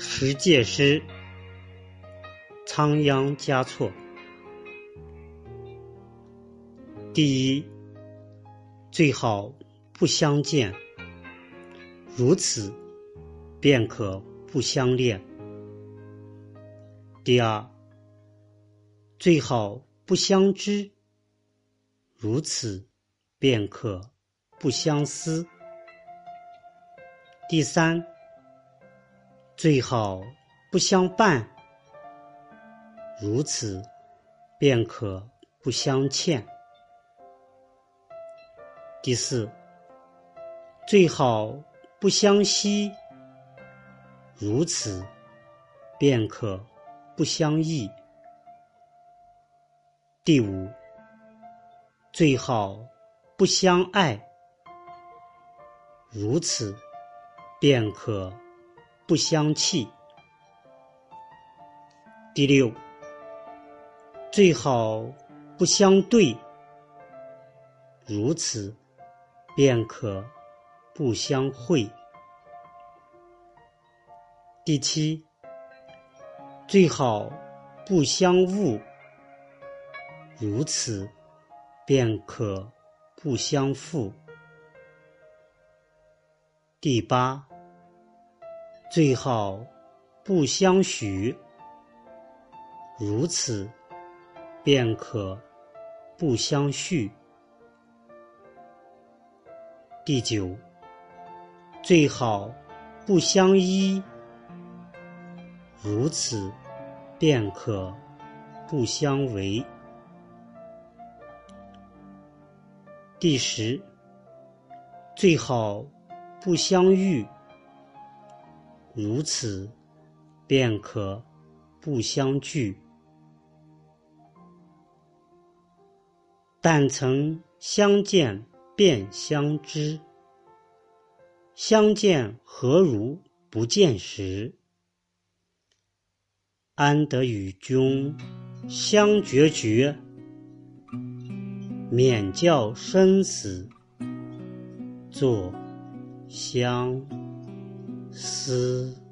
十戒诗，仓央嘉措。第一，最好不相见，如此便可不相恋。第二，最好不相知，如此便可不相思。第三。最好不相伴，如此便可不相欠。第四，最好不相惜，如此便可不相忆。第五，最好不相爱，如此便可。不相弃。第六，最好不相对，如此便可不相会。第七，最好不相误，如此便可不相负。第八。最好不相许，如此便可不相续。第九，最好不相依，如此便可不相违。第十，最好不相遇。如此，便可不相聚。但曾相见便相知，相见何如不见时？安得与君相决绝，免教生死作相。思。